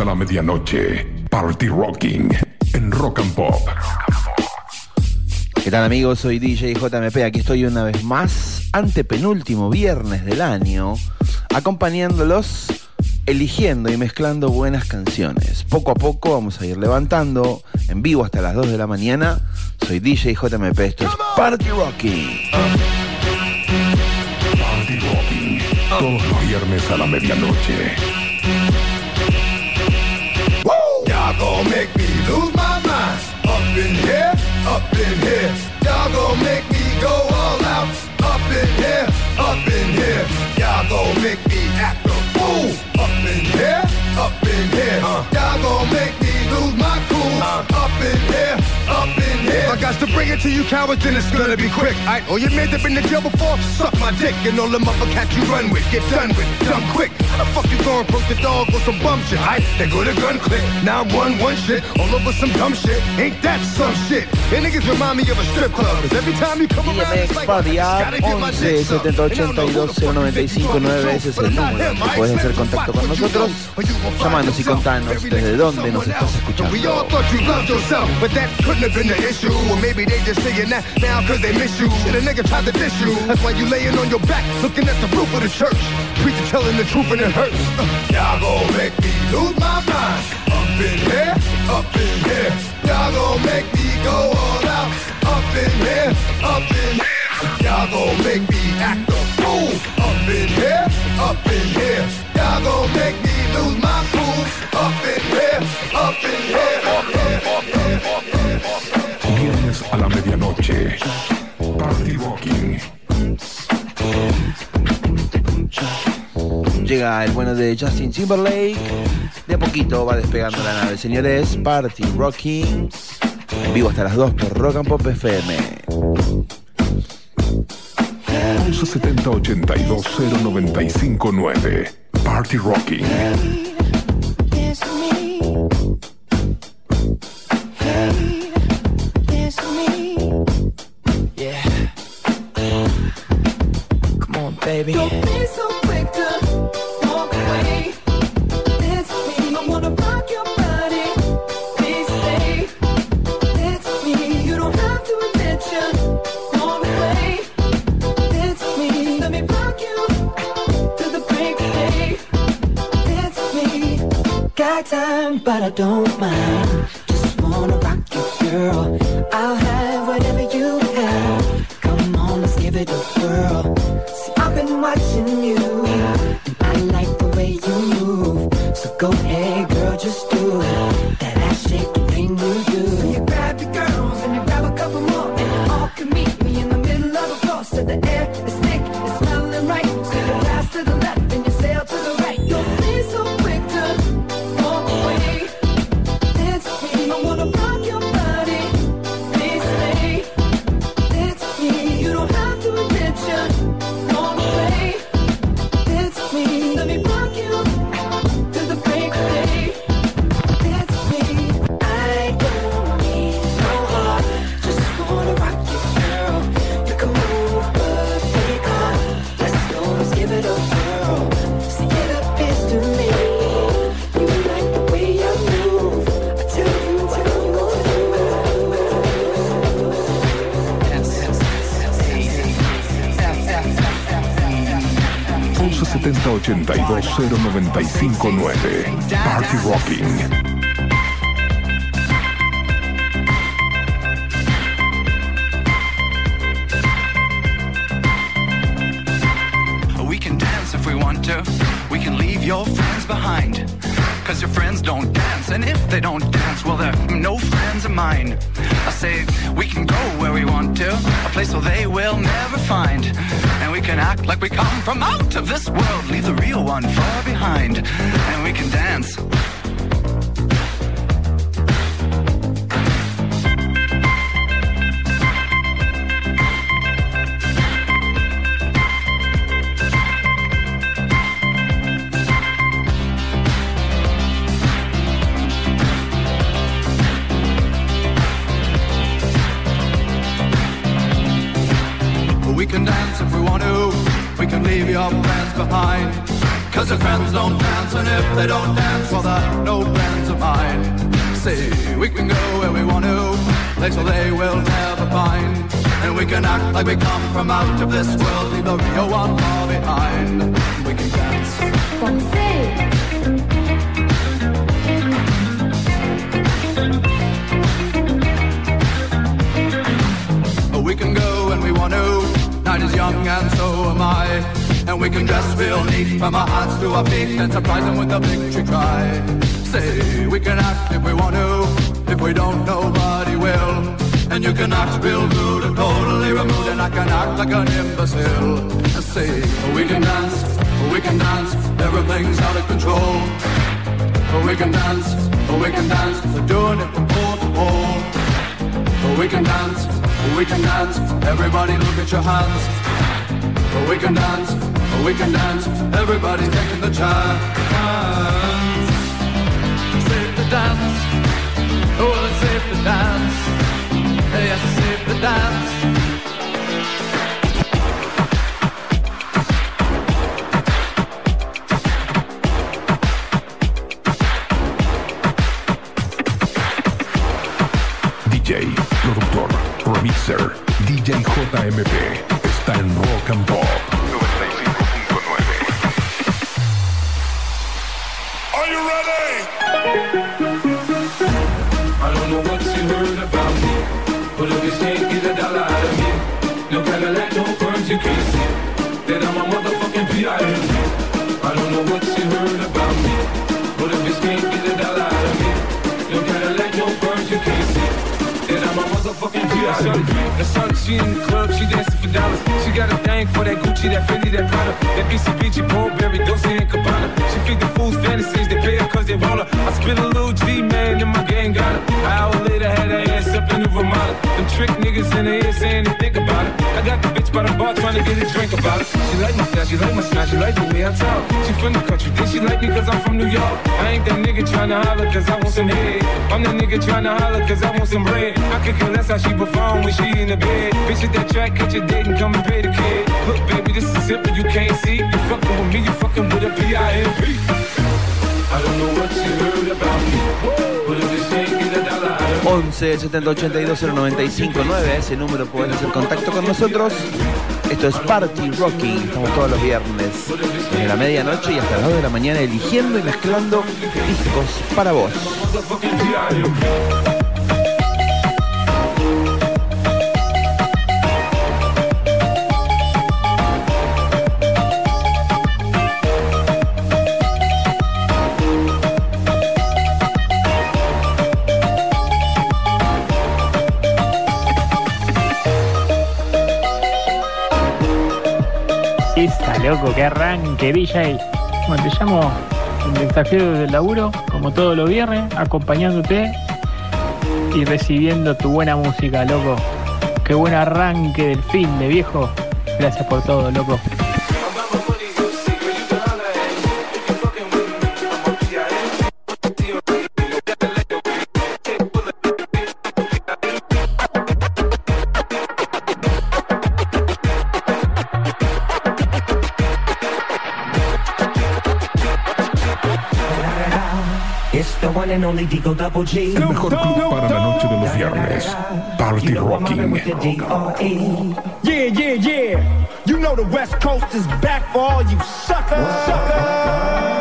a la medianoche. Party Rocking en Rock and Pop. ¿Qué tal amigos? Soy DJ JMP, aquí estoy una vez más, antepenúltimo viernes del año, acompañándolos, eligiendo y mezclando buenas canciones. Poco a poco vamos a ir levantando, en vivo hasta las 2 de la mañana. Soy DJ JMP, esto es Party Rocking. Party Rocking. Todos los viernes a la medianoche. Gon' make me lose my mind. Up in here, up in here. Y'all gon' make me go all out. Up in here, up in here. Y'all gon' make me act a fool. Up in here, up in here. Y'all gon' make my cool. Up in here, up in here. If I got to bring it to you cowards, then it's gonna be quick. I oh you made have been in jail before? Suck my dick and all them other cats you run with. Get done with, done quick. How the fuck you gonna broke the dog on some bum shit? I they go to gun click. Now I'm one one shit all over some dumb shit. Ain't that some shit? And niggas remind me of a strip club. Cause every time you come around, it's like Party App gotta get my 11 dick 70 sucked. And I don't know who 82 the fuck 095 9 ese es el número que puedes hacer contacto con nosotros. Llámanos y contanos desde dónde nos estás escuchando. You loved yourself, but that couldn't have been the issue. Or maybe they just saying that now cause they miss you. Shit, a nigga tried to diss you. That's why you laying on your back, looking at the roof of the church. Preacher telling the truth and it hurts. Uh, Y'all gon' make me lose my mind. Up in here, up in here. Y'all gon' make me go all out. Up in here, up in here. Y'all gon' make me act a fool. Up in here, up in here. Y'all gon' make me lose my cool. Viernes a la medianoche. Party Rocking. Llega el bueno de Justin Timberlake. De a poquito va despegando la nave. Señores, Party Rocking. En vivo hasta las 2 por Rock and Pop FM. 1170 82 0959. Party Rocking. On, 82095-9. Party Rocking. Out of this world, leave the real one far behind. We can dance. We can go when we want to. Night is young and so am I. And we can dress real neat from our hearts to our feet and surprise them with a victory cry. Say we can act if we want to. If we don't, nobody will. And you can act real rude and totally I can act like an imbecile. And say we can dance, we can dance. Everything's out of control. We can dance, we can dance. We're doing it from pole to pole. We can dance, we can dance. Everybody look at your hands. We can dance, we can dance. Everybody's taking the chance. Safe to dance. Oh, it's safe to dance. Yes, safe to dance. DJ JMP. Está en Rock and Pop 95.9. Are you ready? I don't know what you heard about me, but if you can't get a dollar out of me, no Cadillac, no perms, you can't see P.I.M.P. The sun, she in the club, she dancing for dollars. She got a thing for that Gucci, that Fendi, that Prada, that BCBG, Burberry, Dolce and Gabbana. She feed the fools fantasies, they pay her cause they want her. I spit a little G, man, and my gang got her. An hour later, had her ass up in the Ramada. Them trick niggas in the ear saying they think about it. I got the bitch by the bar trying to get a drink about it. She like my style, she like my smile, she like the way I talk. She from the country, then she like me cause I'm from New York. I ain't that nigga trying to holler cause I want. I'm that nigga trying to holler cause I want some bread. I could how she perform when she in the bed. Bitch at that track, catch a date and come and pay the kid. Look, baby, this is simple, you can't see. You fucking with me, you fucking with a P.I.M.P. Don't know what about me, but if you can't get a dollar out of me, 11 70 82 095 9 a ese número pueden hacer contacto con nosotros. Esto es Party Rocking, estamos todos los viernes desde la medianoche y hasta las 2 de la mañana eligiendo y mezclando discos para vos. Que arranque, DJ. Bueno, te llamo el mensajero del laburo, como todos los viernes, acompañándote y recibiendo tu buena música, loco. Qué buen arranque del fin de viejo. Gracias por todo, loco. And only Digo Double G. El mejor club para la noche de los viernes. Party You know I'm mobbing Rocking. with the D.R.E. Yeah, yeah, yeah. You know the West Coast is back for all you suckers. Suckers.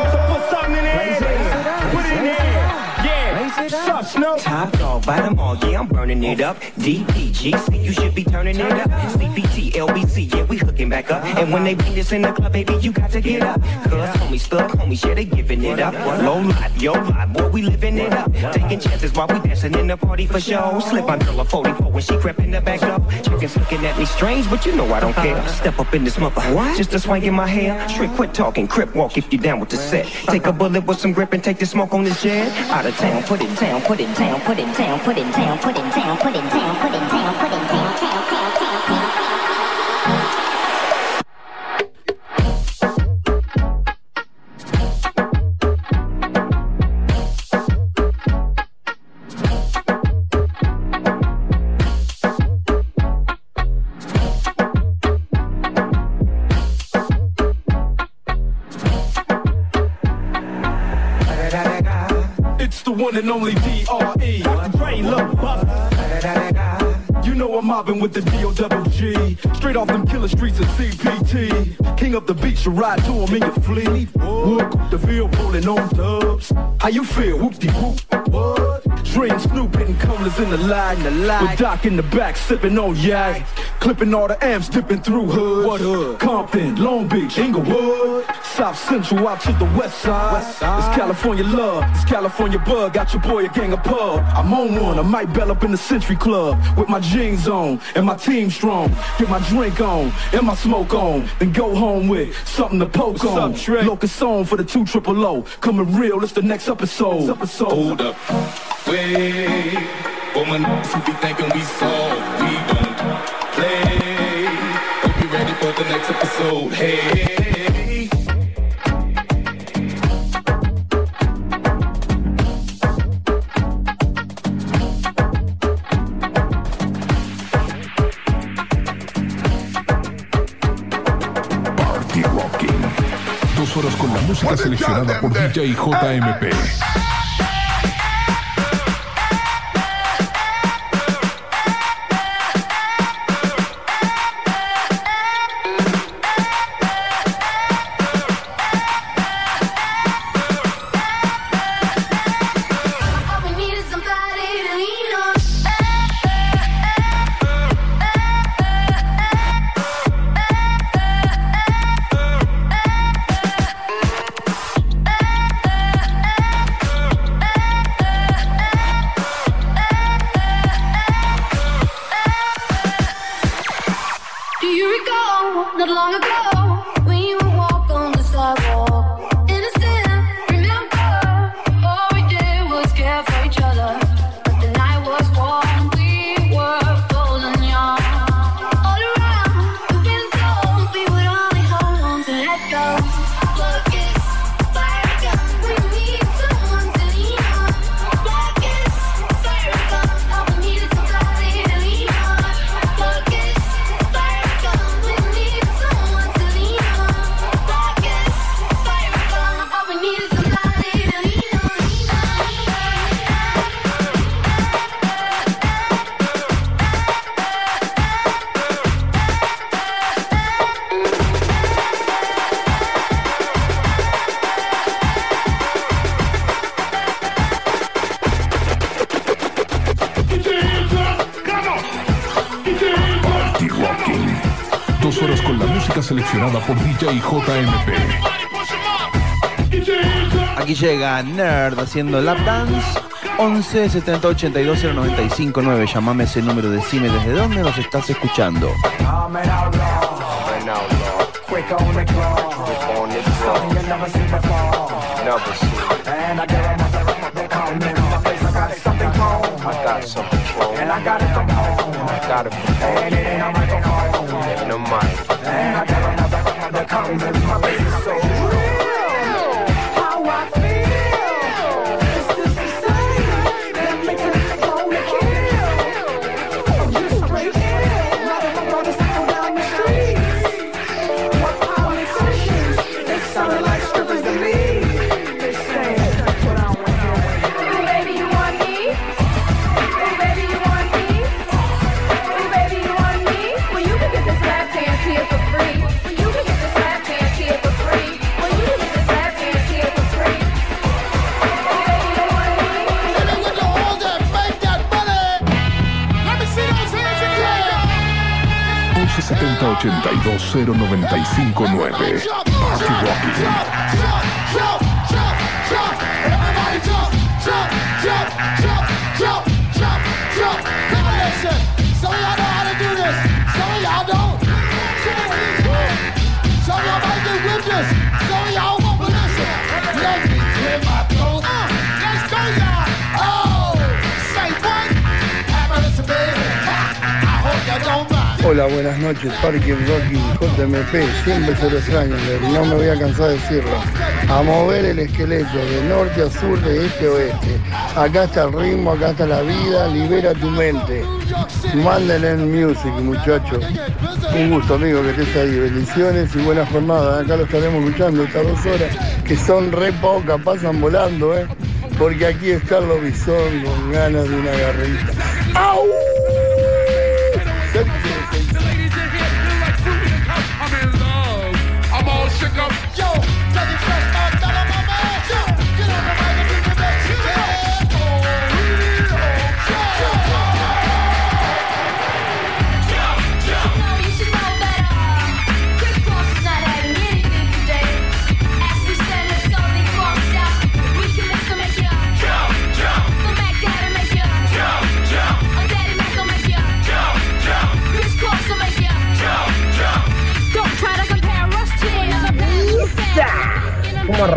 Suck, Snow. Top dog, by them all, yeah, I'm burning it up. DPGC, you should be turning it up. CPT, LBC, yeah, we hooking back up. And when they beat us in the club, baby, you got to get up. Cause homies, thug homies, yeah, they giving it up. Low life, yo life, boy, we living it up. Taking chances while we dancing in the party for show. Slip my girl a 44 when she crept in the back door. Chickens looking at me strange, but you know I don't care. Uh-huh. Step up in this mother, just a swing in my hair. Trick, quit talking, crip walk if you down with the set. Take a bullet with some grip and take the smoke on this jet. Out of town, put it Sayang peden, sayang peden, sayang peden, sayang peden, sayang peden, sayang peden, sayang peden. And only D.R.E. Rain love You know I'm mobbing with the D.O.G. Straight off them killer streets of CPT. King of the beach, you ride to him in your fleet. Wook, the field rolling on dubs. How you feel? Whoop-de-whoop. What? Dream Snoop hitting colors in the lag. With Doc in the back sipping on yak. Clipping all the amps, dipping through hoods. What hood? Compton, Long Beach, Inglewood. South Central out to the west side. west It's California love, it's California bug. Got your boy a gang of pub. I'm on one, I might bell up in the Century Club. With my jeans on and my team strong. Get my drink on and my smoke on. Then go home with something to poke on. Locust on for the two triple O. Coming real, it's the next episode. episode. Hold up, wait. For my niggas who be thinking we soft, we don't play. Hope you ready for the next episode. Hey. Música seleccionada por DJ JMP. On DJ JMP. Aquí llega Nerd haciendo lap dance. 11 70 82 095 9. Llamame ese número, decime desde dónde nos estás escuchando. And I got it from home. I got it from home. And it ain't And I got it home. My face so 82095-9. Party Rocking. Hola, buenas noches, Parque Rocking JMP, siempre se lo extraño, no me voy a cansar de decirlo. A mover el esqueleto de norte a sur, de este a oeste. Acá está el ritmo, acá está la vida, libera tu mente. Mándale en music, muchachos. Un gusto, amigo, que estés ahí. Bendiciones y buena jornada. Acá lo estaremos escuchando estas dos horas, que son re pocas, pasan volando, ¿eh? Porque aquí es Carlos Bisón con ganas de una garrita.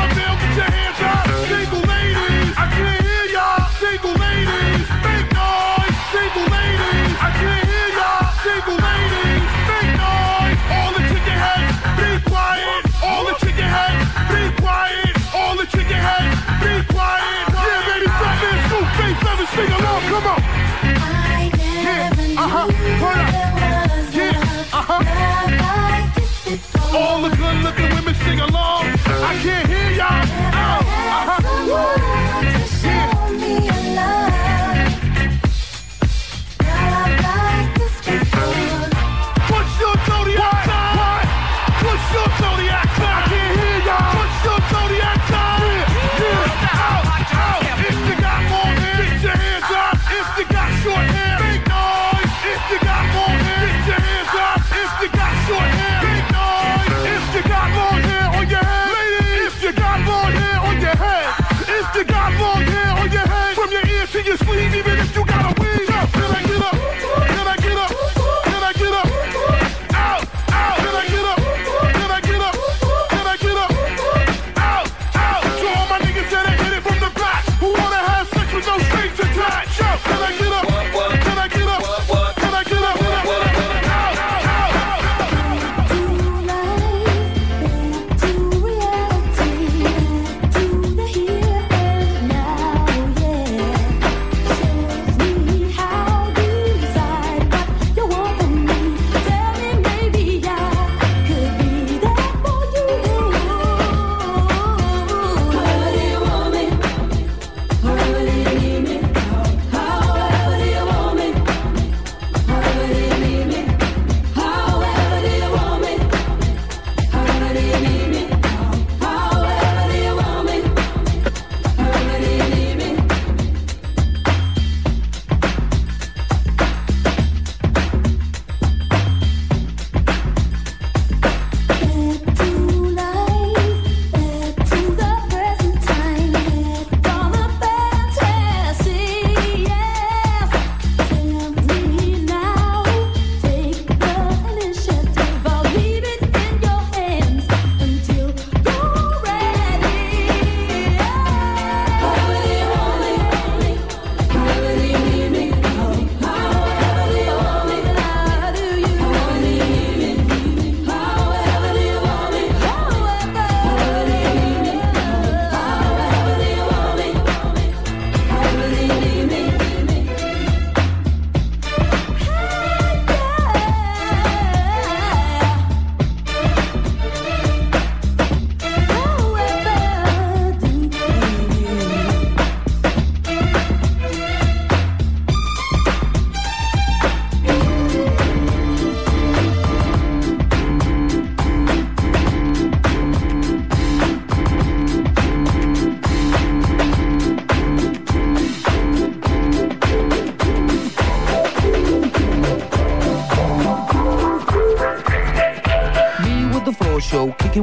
dollar bill.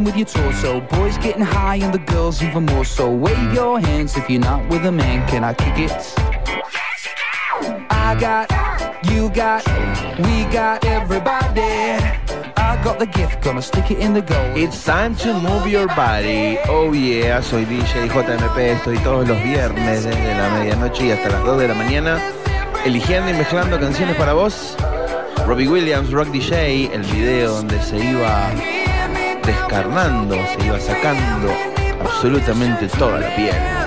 With your torso. Boys getting high and the girls even more so. Wave your hands if you're not with a man. Can I kick it? I got, you got, we got everybody. I got the gift, gonna stick it in the goal. It's time to move your body. Oh yeah, soy DJ JMP, estoy todos los viernes desde la medianoche y hasta las 2 de la mañana eligiendo y mezclando canciones para vos. Robbie Williams, Rock DJ, el video donde se iba descarnando, se iba sacando absolutamente toda la piel.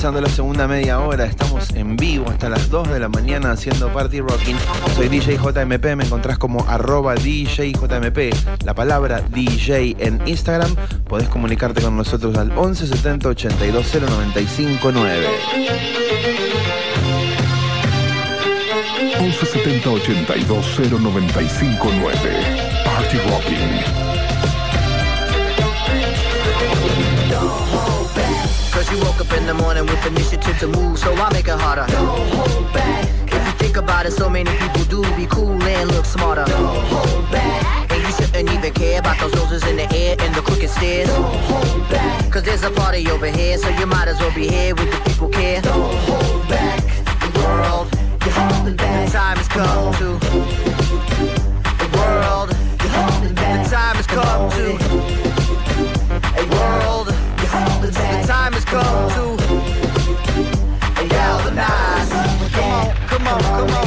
Comenzando la segunda media hora, estamos en vivo hasta las 2 de la mañana haciendo Party Rocking. Soy DJ JMP, me encontrás como arroba DJ JMP, la palabra DJ en Instagram. Podés comunicarte con nosotros al 11 70 82 095 9. 11 70 82 095 9. Party Rocking. Cause you woke up in the morning with initiative to move, so I make it harder. Don't hold back. If you think about it, so many people do be cool and look smarter. Don't hold back. And you shouldn't even care about those roses in the air and the crooked stairs. Don't hold back. Cause there's a party over here, so you might as well be here with the people care. Don't hold back. The world, you're holding back. The time has come to. The world, you're holding back. The time has come to time has come to galvanize. Come on, come on, come on.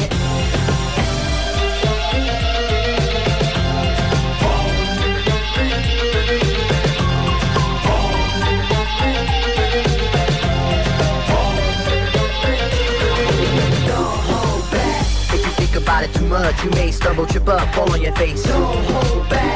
Don't hold back. If you think about it too much, you may stumble, trip up, fall on your face. Don't hold back.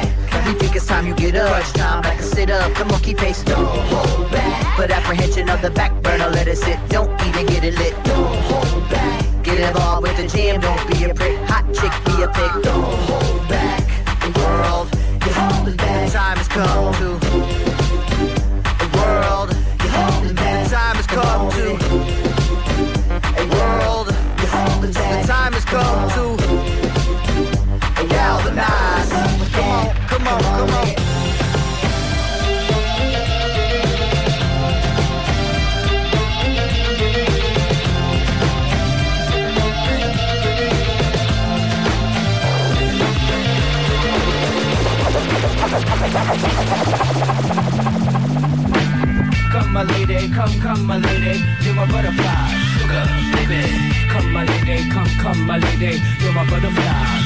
It's time you get up. Crunch time, like a sit up, the monkey pace. Don't hold back. Put apprehension on the back burner, let it sit. Don't even get it lit. Don't hold back. Get involved with the jam, don't be a prick. Hot chick, be a pig. Don't hold back. The world, you're holding back. Time has come to. Come my lady, come, come my lady, you're my butterfly, sugar, baby. Come my lady, come, come my lady, you're my butterfly,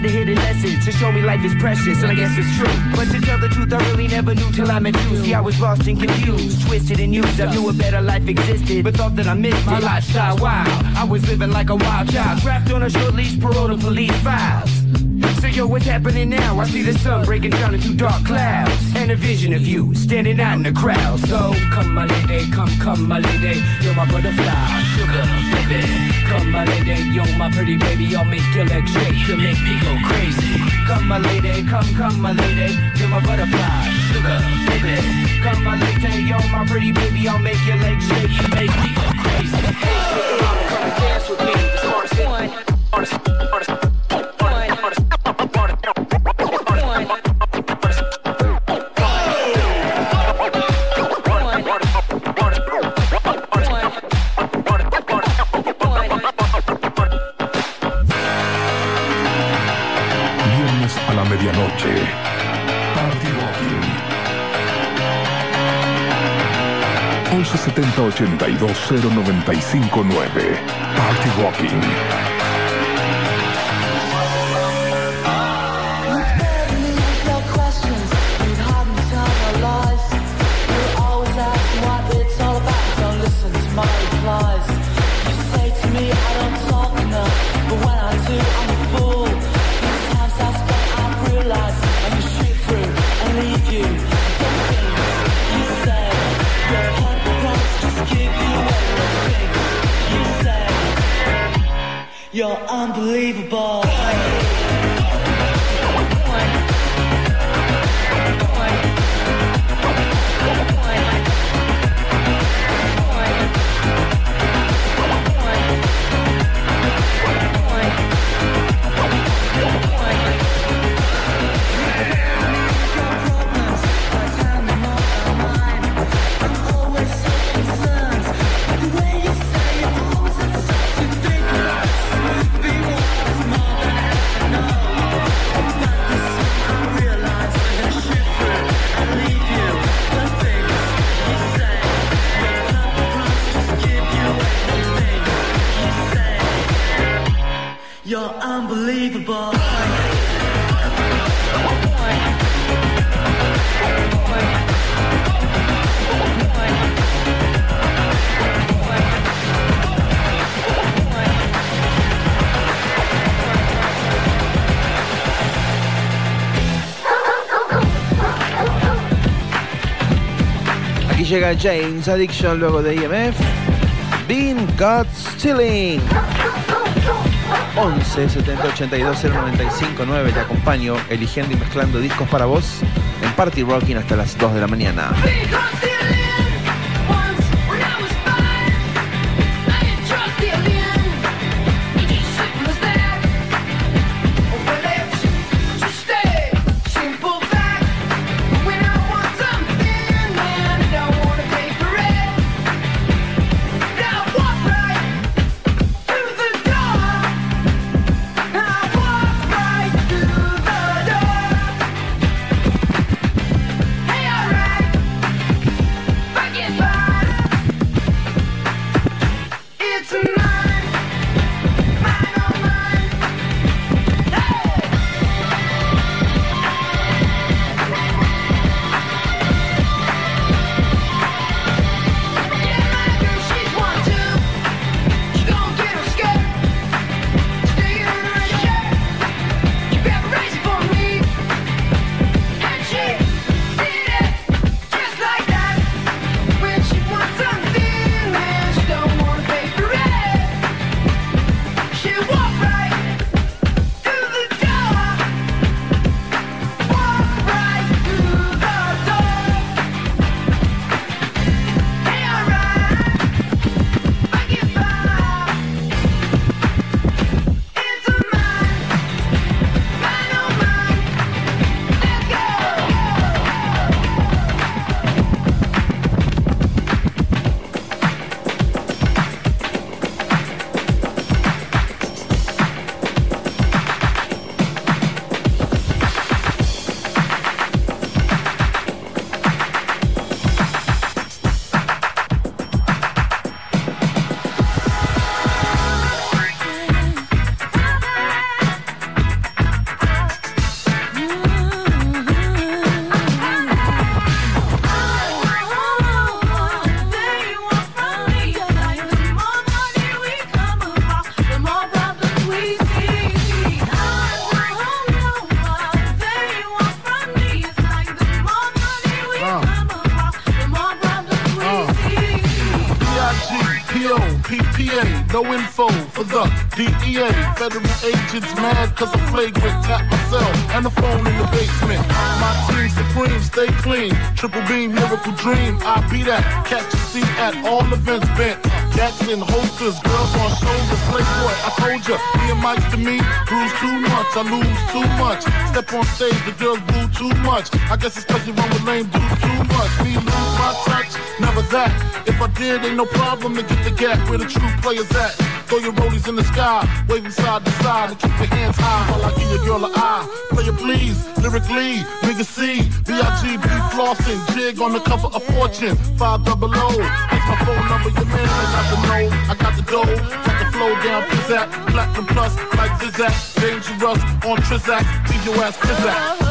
Some kind of hidden message to show me life is precious, and I guess it's true. But to tell the truth, I really never knew till I met you. See, I was lost and confused, twisted and used. I knew a better life existed, but thought that I missed my lifestyle. Wow, I was living like a wild child, trapped on a short leash, parole to police files. So yo, what's happening now? I see the sun breaking down into dark clouds And a vision of you standing out in the crowd So come my lady, come, come my lady You're my butterfly, sugar, baby Come my lady, you're my pretty baby I'll make your legs shake, you make me go crazy. Come my lady, come, come my lady You're my butterfly, sugar, baby. Come my lady, you're my pretty baby I'll make your legs shake, you make me go crazy. Hey, mama, come dance with me. The smartest one Artist, 870 820 959 Party Walking. James Addiction luego de IMF. Bean Got Stealing. 11 70 82 095 9 te acompaño eligiendo y mezclando discos para vos en Party Rocking hasta las 2 de la mañana. Miracle dream. I be that. Catch a seat at all events bent. Gats in holsters, girls on shoulders. Playboy, I told ya, me and Mike to me, bruise too much, I lose too much. Step on stage, the girls boo too much. I guess it's cause you run with lame dudes too much. Me lose my touch, never that. If I did, ain't no problem to get the gap where the true players at. Throw your rollies in the sky, waving side to side, and keep your hands high while I give your girl an eye. Play it please, lyrically, nigga C, B-I-G-B flossing, jig on the cover of Fortune, five double O. It's my phone number, your man, I got the know, I got the dough, got the flow down, pizzazz, platinum plus, like Zizak, dangerous on Trizak, leave your ass pizzazz.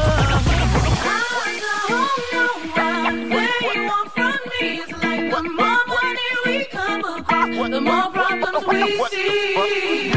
The more problems we see.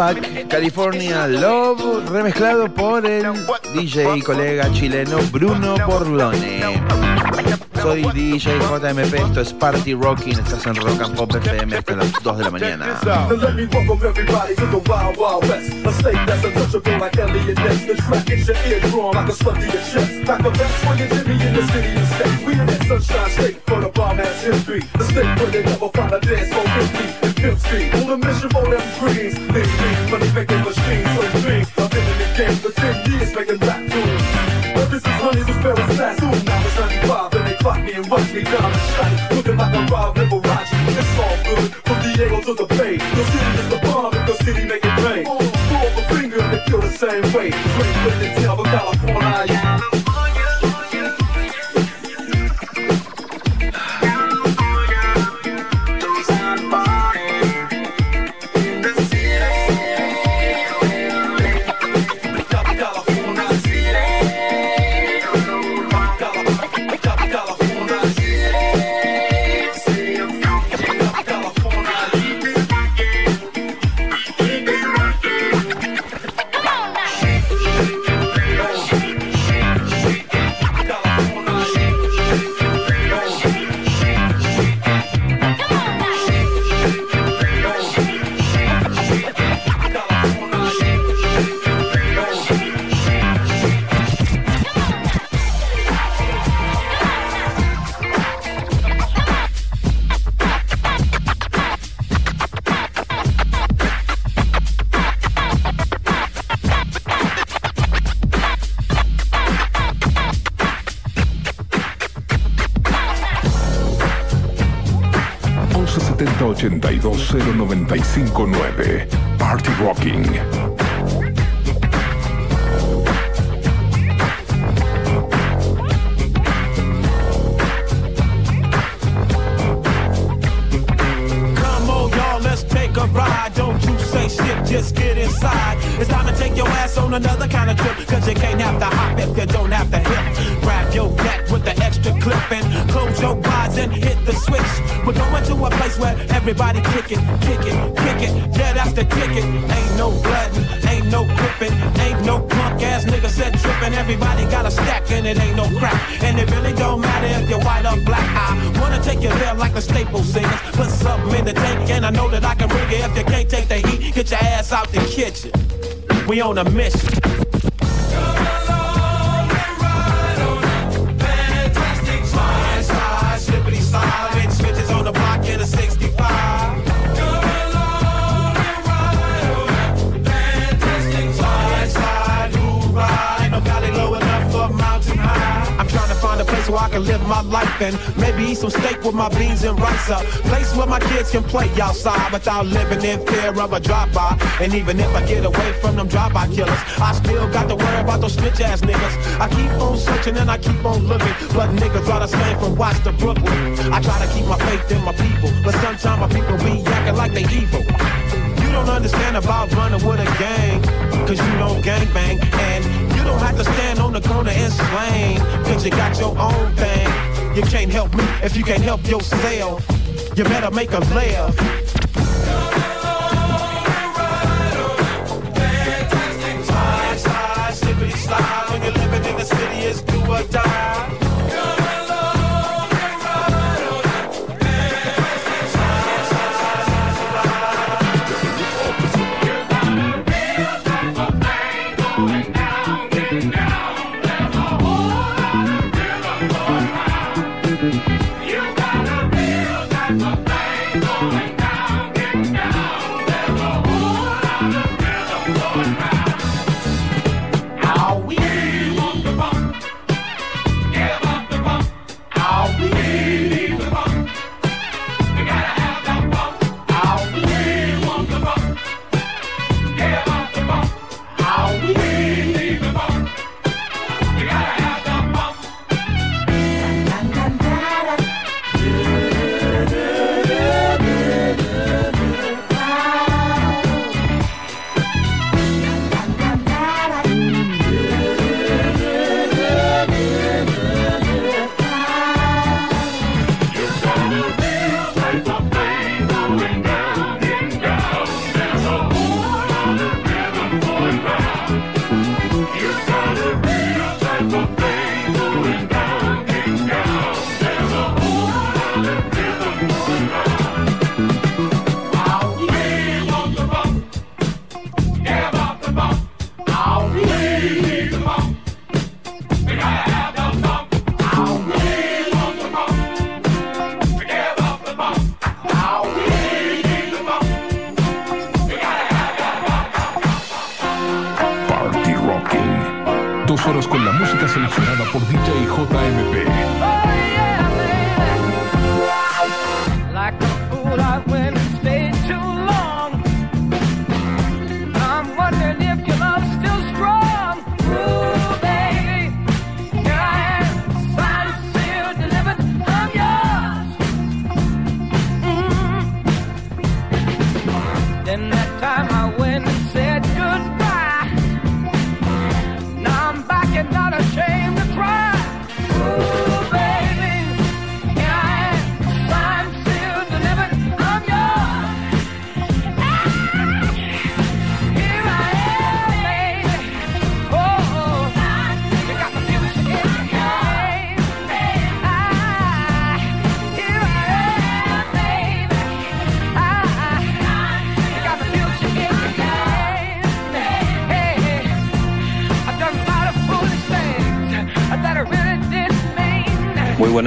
Tupac, California Love, remezclado por el DJ y colega chileno Bruno Borlone. Soy DJ JMP, esto es Party Rocking, estás en Rock and Pop FM hasta las 2 de la mañana. Now let me welcome everybody to like a Rob Liberace. It's all good. From Diego to the Bay. The city is the bomb and the city make it rain. Throw up a finger and they feel the same way. Drink with the tail of California. 5 We on a mission. Can live my life and maybe eat some steak with my beans and rice. A place where my kids can play outside without living in fear of a drive-by. And even if I get away from them drive-by killers, I still got to worry about those snitch ass niggas. I keep on searching and I keep on looking, but niggas are the same from Watts to Brooklyn. I try to keep my faith in my people, but sometimes my people be acting like they evil. You don't understand about running with a gang, cause you don't gang bang. And don't have to stand on the corner and slang, cause you got your own thing. You can't help me if you can't help yourself. You better make a laugh. Slide,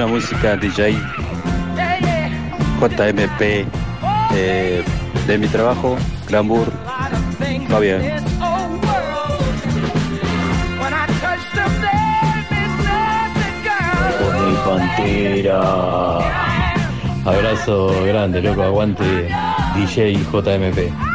buena música DJ JMP eh, de mi trabajo, Glamour, va bien. Pantera. Abrazo grande, loco, aguante DJ JMP.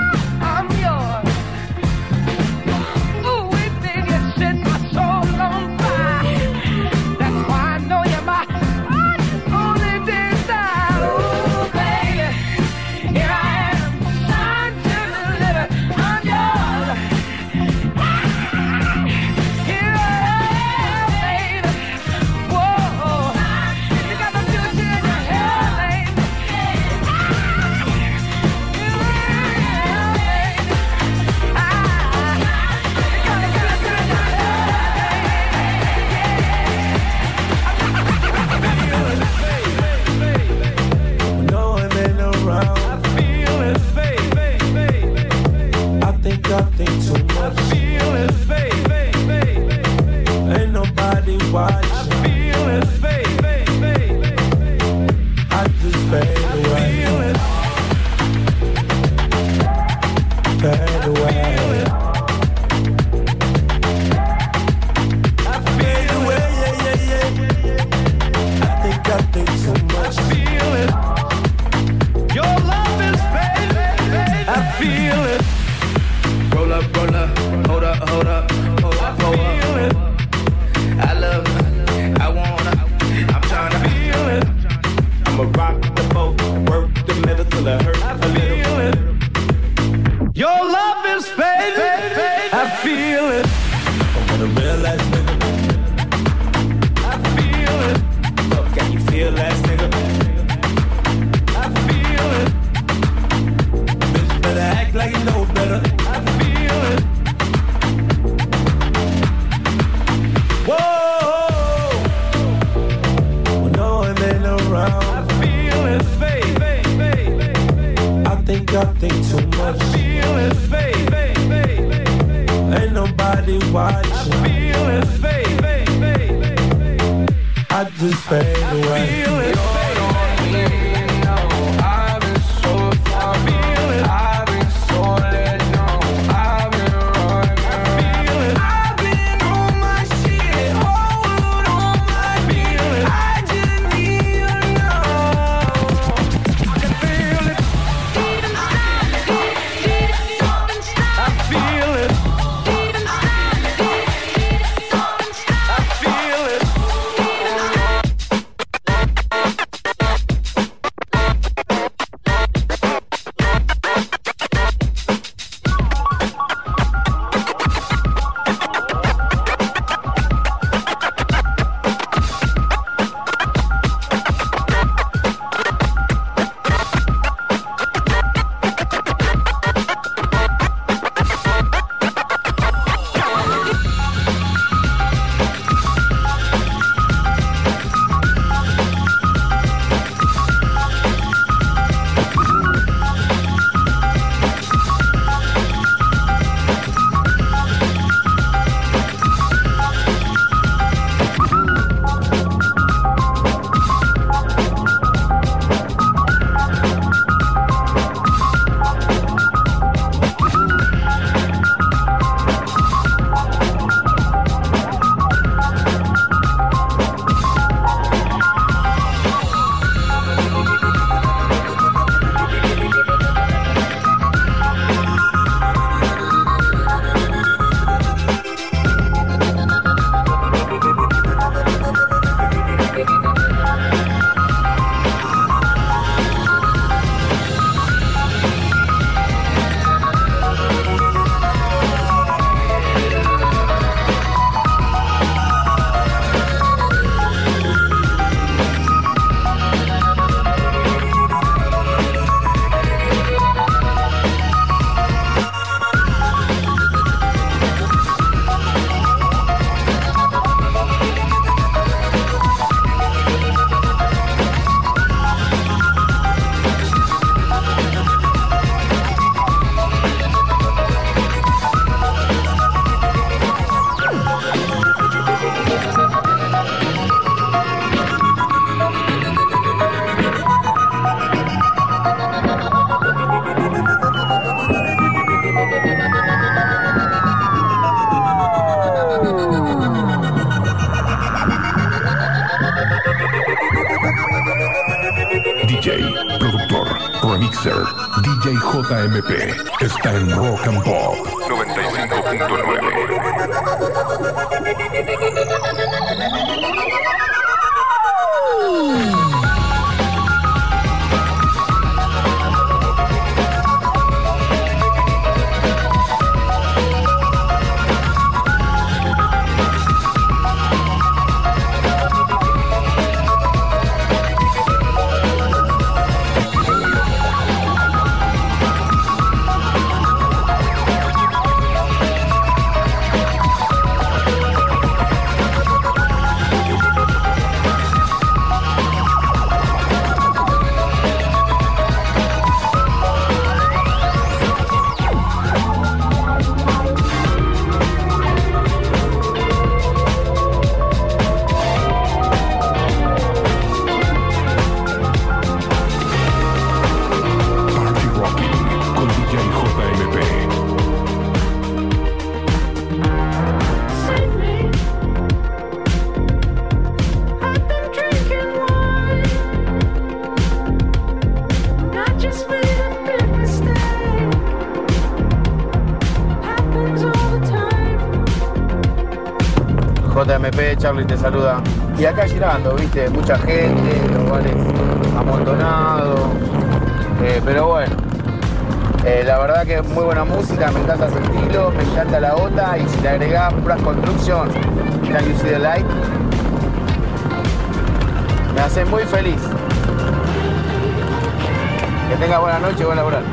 Rock and Pop Charlie te saluda. Y acá llegando, viste, mucha gente, lugares amontonados. Eh, pero bueno, eh, la verdad que muy buena música, me encanta su estilo, me encanta la gota y si le agregás Brass Construction, Can You See the Light, me hace muy feliz. Que tenga buena noche y buen laboral.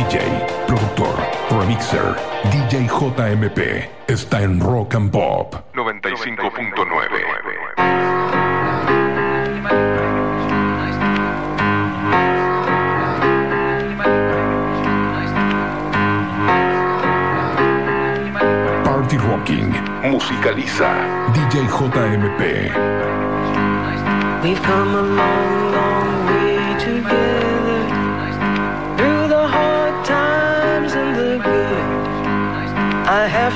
DJ, productor, remixer, DJ JMP está en Rock and Pop 95.9. Party Rocking musicaliza DJ JMP. We've come a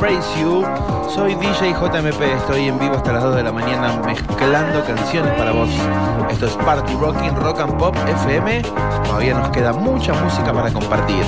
Praise You. Soy DJ JMP, estoy en vivo hasta las 2 de la mañana mezclando canciones para vos. Esto es Party Rocking Rock and Pop FM. Todavía nos queda mucha música para compartir.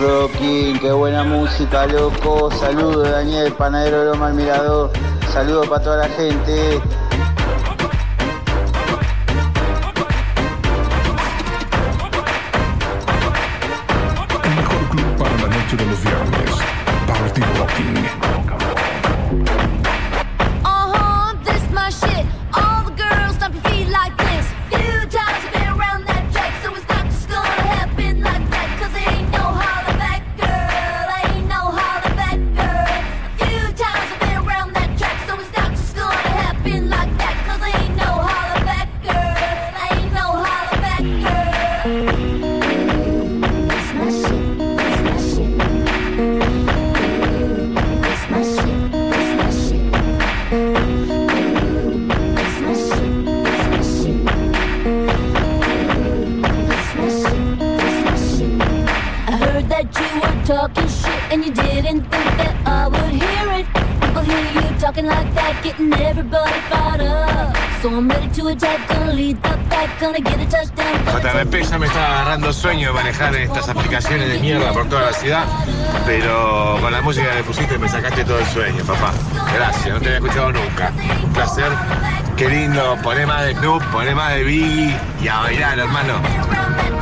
Rocky, qué buena música, loco. Saludos, Daniel, panadero Loma Almirador. Saludos para toda la gente. Poneme de Biggie y a bailar, hermano.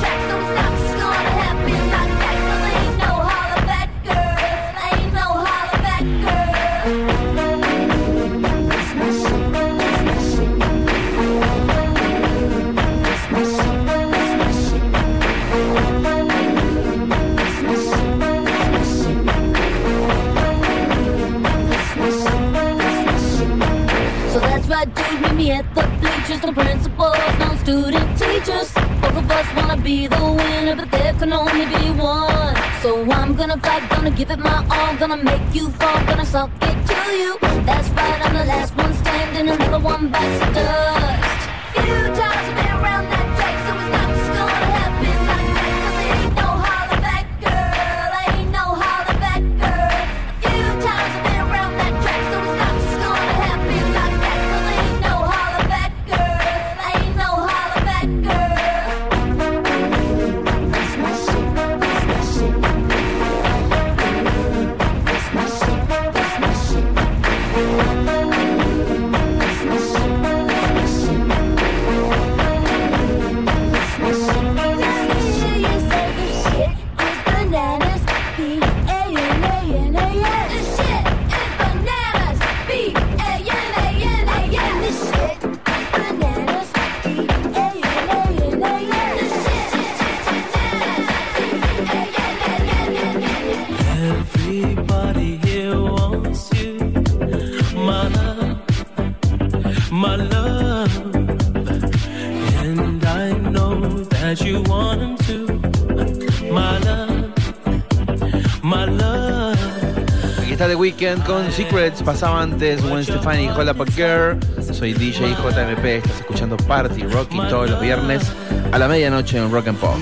Weekend con Secrets. Pasaba antes Gwen Stefani y Hola Girl. Soy DJ JMP. Estás escuchando Party Rocky todos los viernes a la medianoche en Rock and Pop.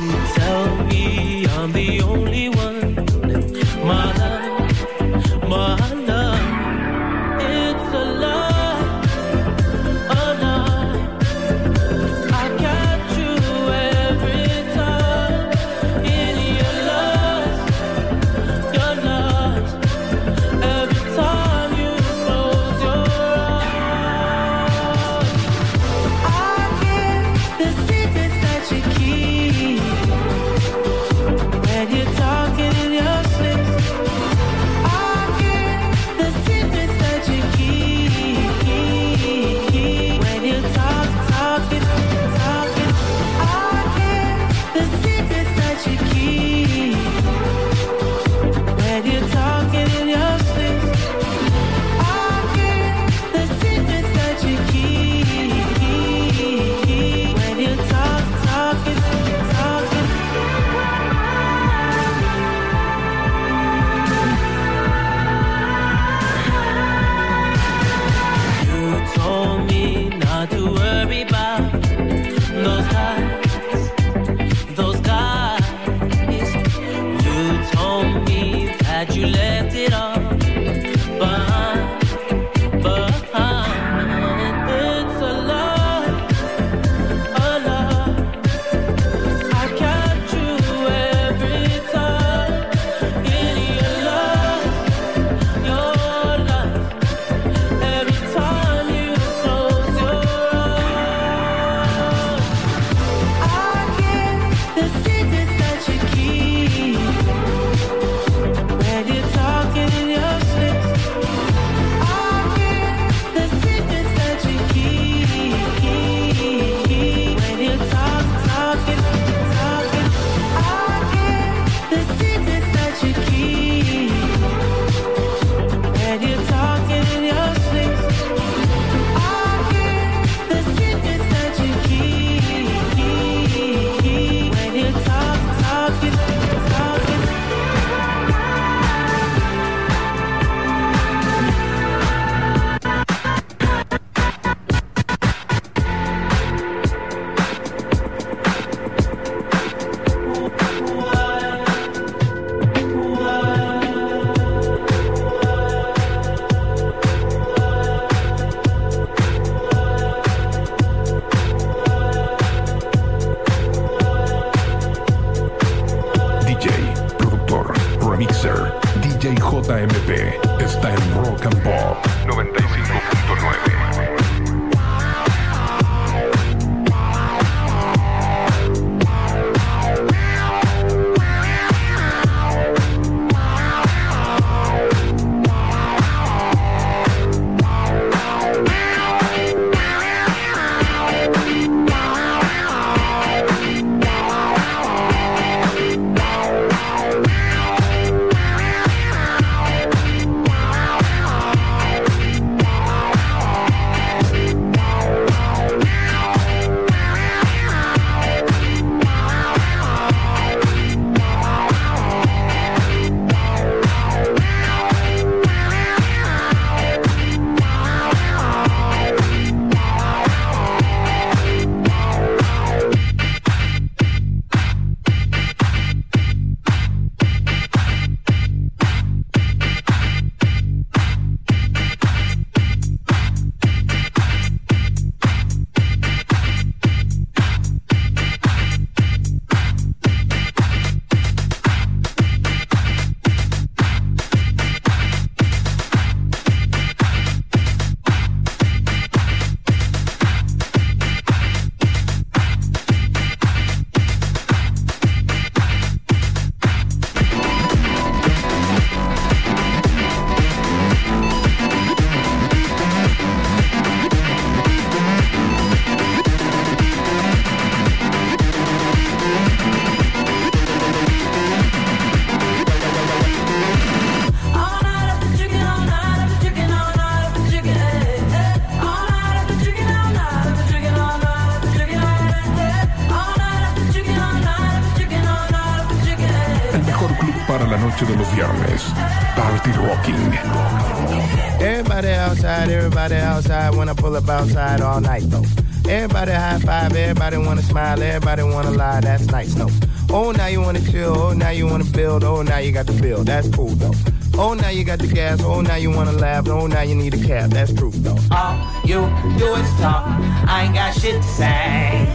Everybody outside when I pull up outside all night though. Everybody high five, everybody wanna smile, everybody wanna lie, that's nice though. Oh, now you wanna chill, oh, now you wanna build, oh, now you got the bill, that's cool though. Oh, now you got the gas, oh, now you wanna laugh, oh, now you need a cab, that's true though. All you do is talk. I ain't got shit to say.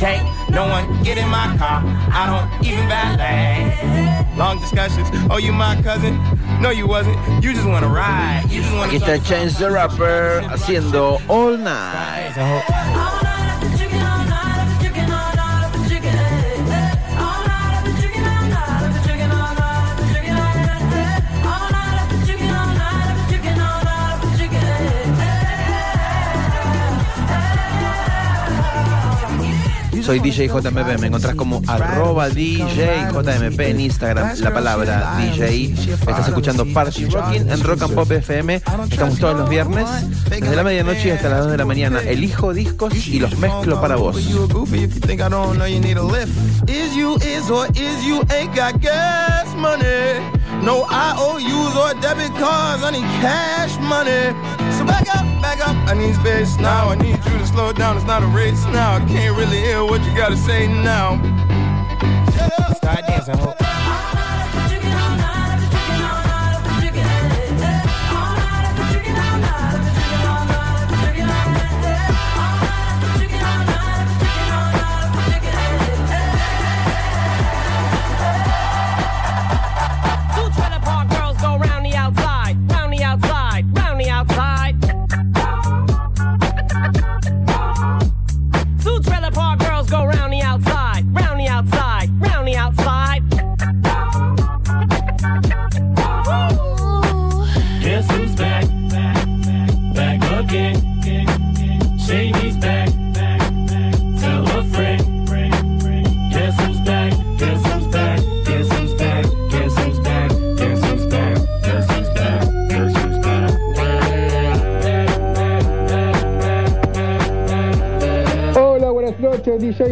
Can't no one get in my car. I don't even valet. Long discussions, oh, you my cousin? No, you wasn't, you just wanna ride, you just wanna Aquí está Chance the Rapper haciendo All Night. Soy DJ JMP, me encontrás como arroba DJ JMP en Instagram, la palabra DJ. Estás escuchando Party Rocking en Rock and Pop FM. Estamos todos los viernes, desde la medianoche hasta las 2 de la mañana. Elijo discos y los mezclo para vos. No IOUs or debit cards, I need cash money. Back up, back up, I need space now. I need you to slow down, it's not a race now. I can't really hear what you gotta say now. Start dancing.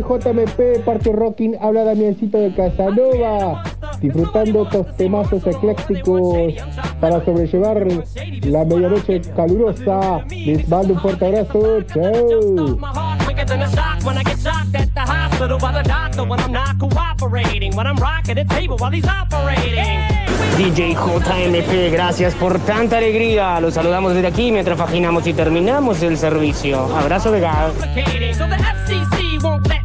JMP, Party Rocking, habla Damiancito de Casanova, disfrutando estos temazos eclécticos para sobrellevar la medianoche calurosa. Les mando un fuerte abrazo, chao. DJ JMP, gracias por tanta alegría. Los saludamos desde aquí mientras faginamos y terminamos el servicio. Abrazo de gas.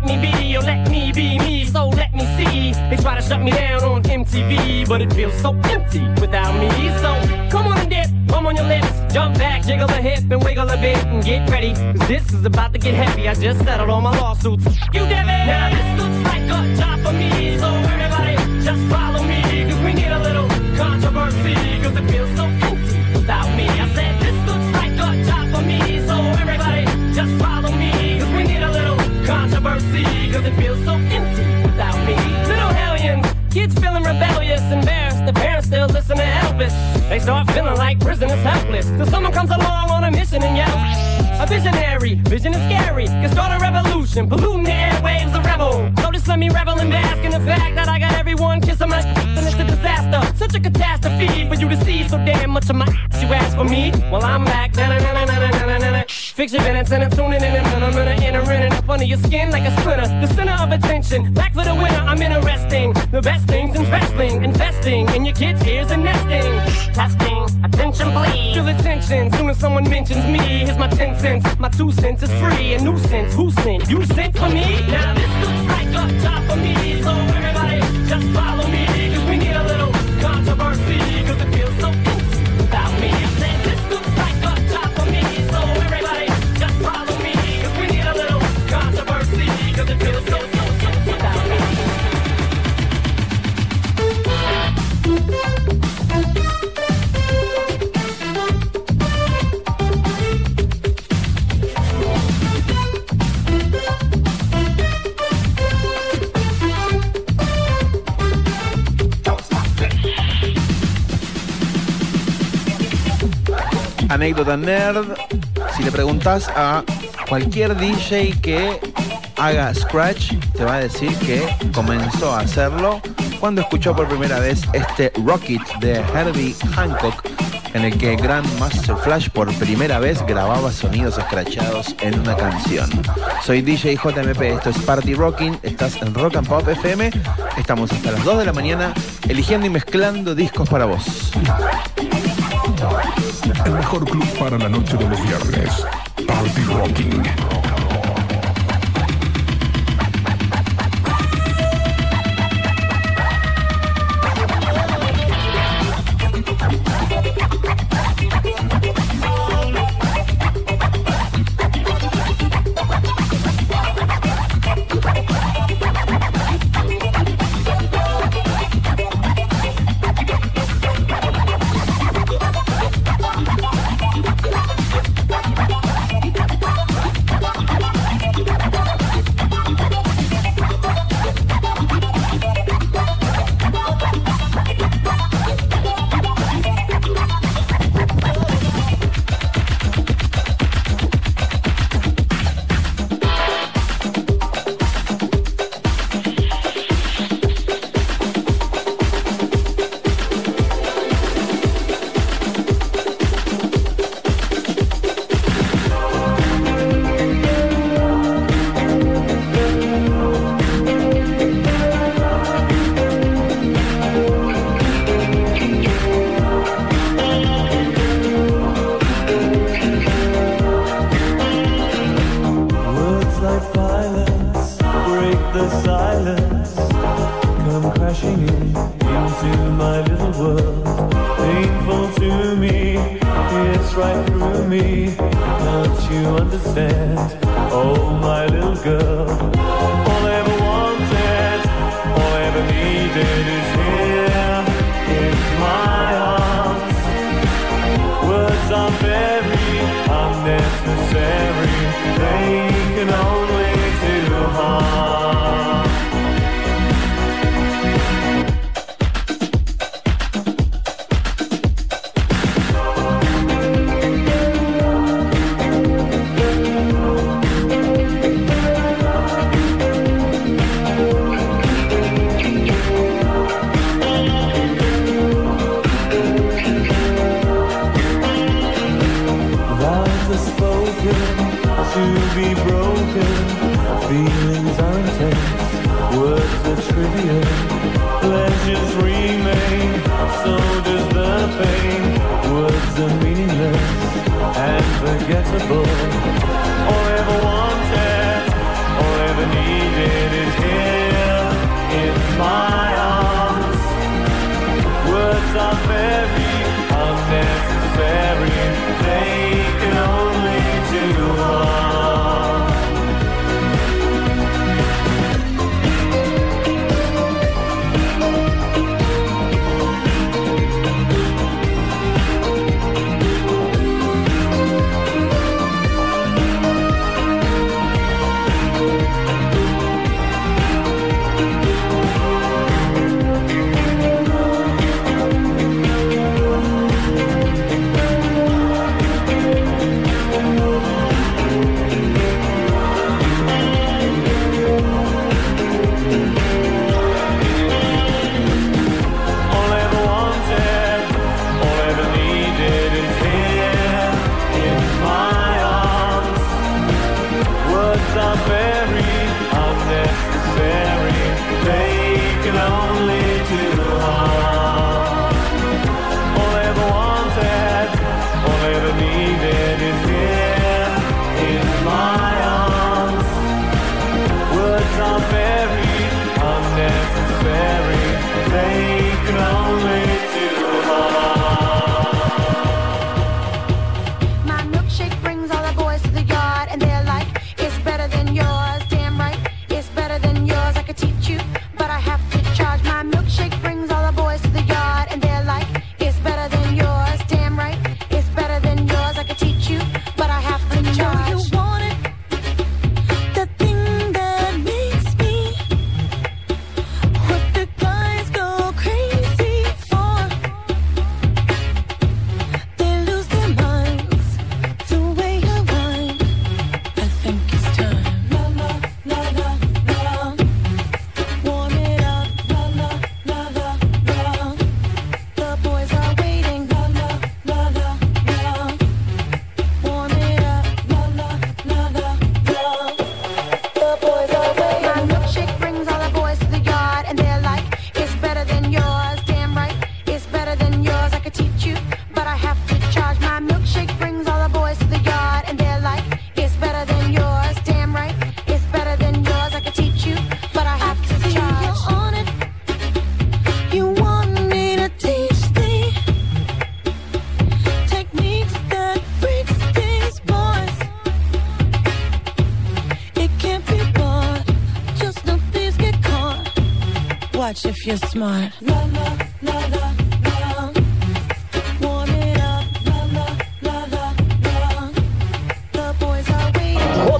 Me be or let me be me. So let me see. They try to shut me down on MTV, but it feels so empty without me. So come on and dip, come on your lips, jump back, jiggle a hip and wiggle a bit and get ready. Cause this is about to get heavy. I just settled all my lawsuits. You it. Now this looks like a job for me. So everybody just follow me. Cause we need a little controversy. Cause it feels so empty without me. I said this looks like a job for me. So everybody just follow controversy. Cause it feels so empty without me. Little hellions, kids feeling rebellious, embarrassed. The parents still listen to Elvis. They start feeling like prisoners helpless. Till someone comes along on a mission and yells. A visionary, vision is scary. Can start a revolution, polluting the airwaves, a rebel. So just let me revel and bask in the fact that I got everyone kissing my and it's a disaster. Such a catastrophe for you to see so damn much of my you ask for me. Well, I'm back. Na-na-na-na-na-na-na-na. Fix your minutes and I'm tuning in and I'm gonna enter in and up under your skin like a splinter. The center of attention, back for the winner. I'm interesting. The best things in wrestling, investing in your kids' ears and nesting. Testing, attention please. Feel attention soon as someone mentions me. Here's my 10 cents. My two cents is free. A nuisance. Who sent? You sent for me? Now this looks like a job for me. So everybody just follow me. Cause we need a little controversy. Anécdota nerd. Si le preguntas a cualquier DJ que haga Scratch, te va a decir que comenzó a hacerlo cuando escuchó por primera vez este Rocket de Herbie Hancock, en el que Grandmaster Flash por primera vez grababa sonidos escrachados en una canción. Soy DJ JMP, esto es Party Rocking, estás en Rock and Pop FM, estamos hasta las 2 de la mañana eligiendo y mezclando discos para vos. El mejor club para la noche de los viernes. Party Rocking.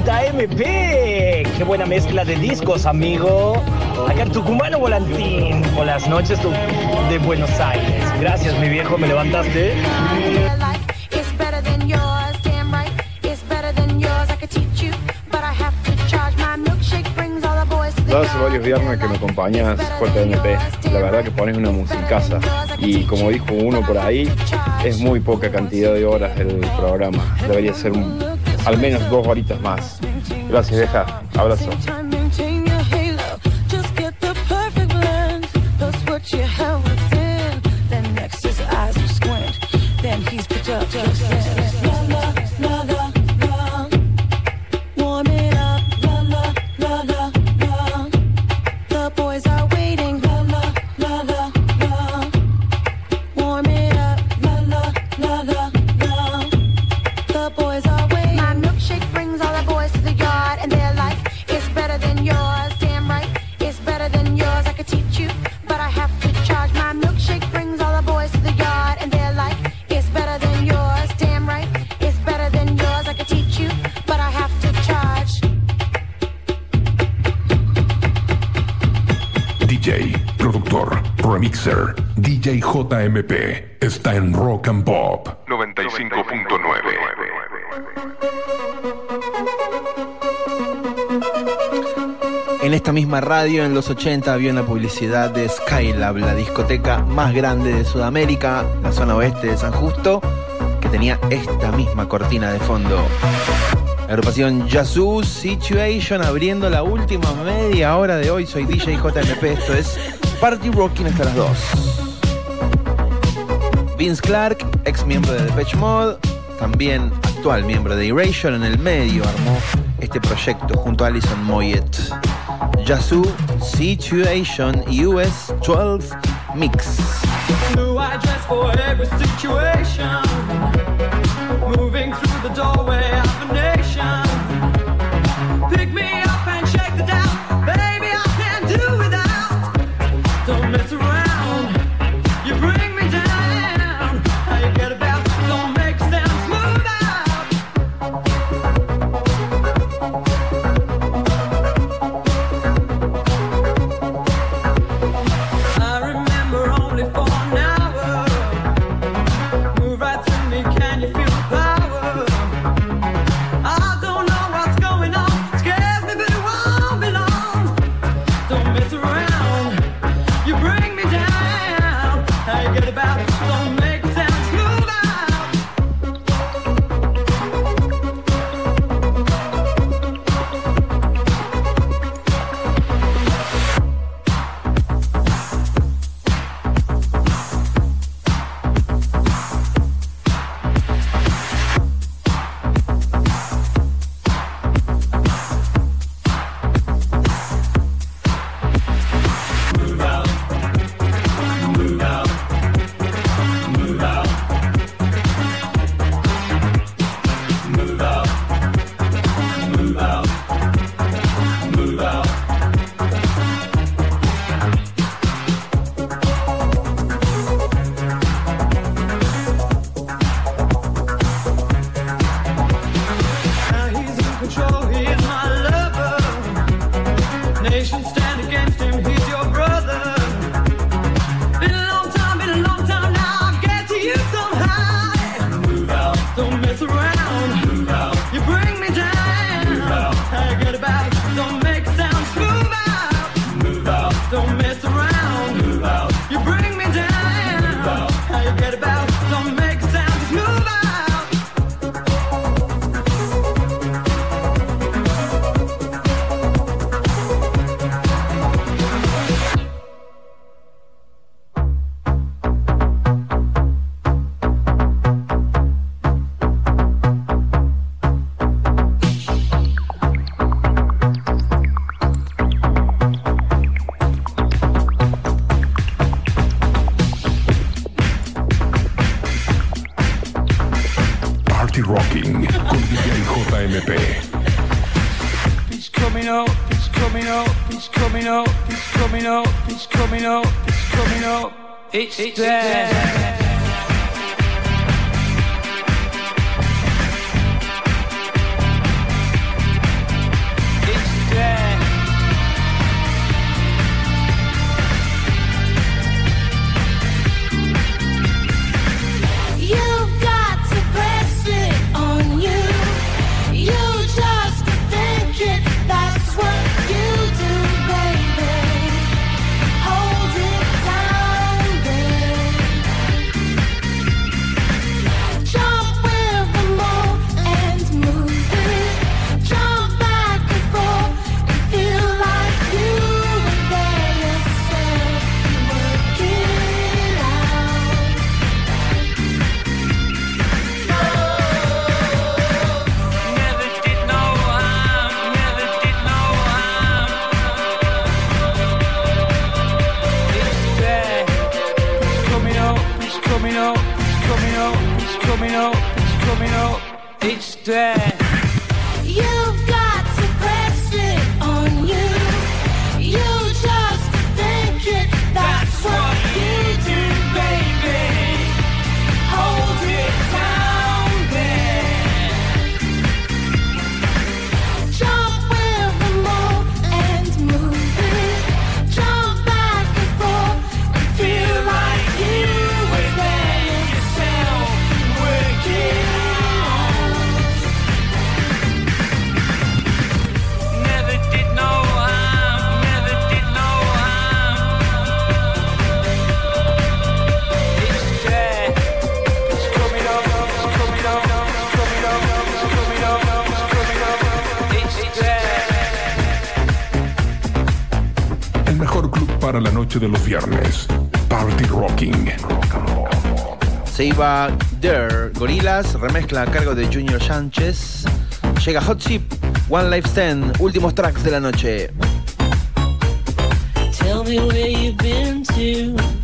JMP, qué buena mezcla de discos, amigo. Acá en Tucumano Volantín, por las noches de Buenos Aires. Gracias, mi viejo, me levantaste. varios viernes que me acompañas JMP. La verdad que pones una musicaza. Y como dijo uno por ahí, es muy poca cantidad de horas el programa. Debería ser al menos dos horitas más. Gracias, deja. Abrazo. MP está en Rock and Pop 95.9. En esta misma radio, en los 80, había una publicidad de Skylab, la discoteca más grande de Sudamérica, la zona oeste de San Justo, que tenía esta misma cortina de fondo. La agrupación Yazoo Situation abriendo la última media hora de hoy. Soy DJ JMP, esto es Party Rocking hasta las 2. Vince Clark, ex miembro de Depeche Mode, también actual miembro de Erasure en el medio, armó este proyecto junto a Alison Moyet. Yazoo Situation US 12 Mix. It's, it's there. de los viernes. Party Rocking. Se iba There, Gorilas, remezcla a cargo de Junior Sánchez. Llega Hot Chip, One Life Stand, últimos tracks de la noche. Tell me where you've been to.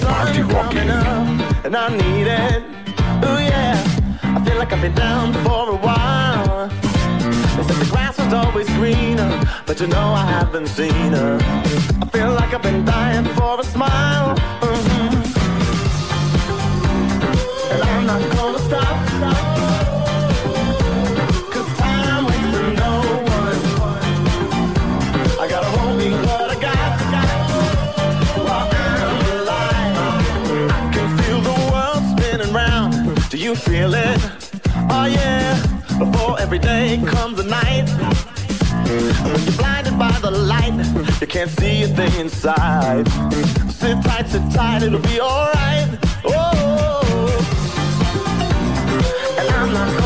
Party And I need it. Ooh, yeah. I feel like I've been down for a while. They said the grass was always greener, but you know I haven't seen her. I feel like I've been dying for a smile. Feel it? Oh yeah. Before every day comes a night. When you're blinded by the light, you can't see a thing inside. Sit tight, sit tight, it'll be alright. Oh, and I'm not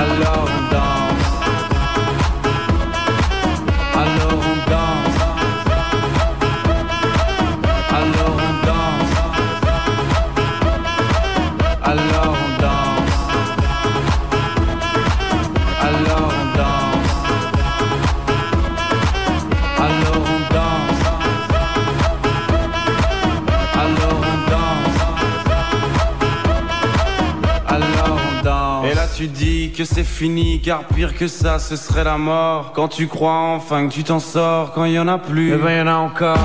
alone. Que c'est fini, car pire que ça, ce serait la mort. Quand tu crois enfin que tu t'en sors, quand il y en a plus, eh ben y en a encore.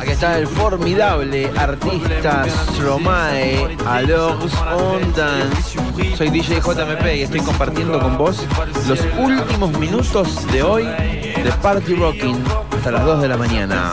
Aquí está el formidable artista Stromae alors on dance. Soy DJ JMP y estoy compartiendo con vos los últimos minutos de hoy de Party Rocking hasta las 2 de la mañana.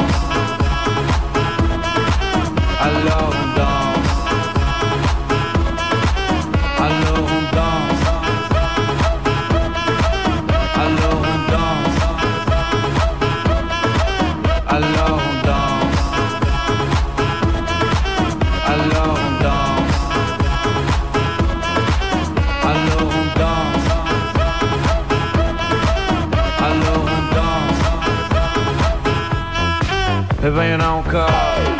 Alors on danse. Alors on danse. Alors on danse. Alors on danse. Alors on danse. Alors on danse. Y en.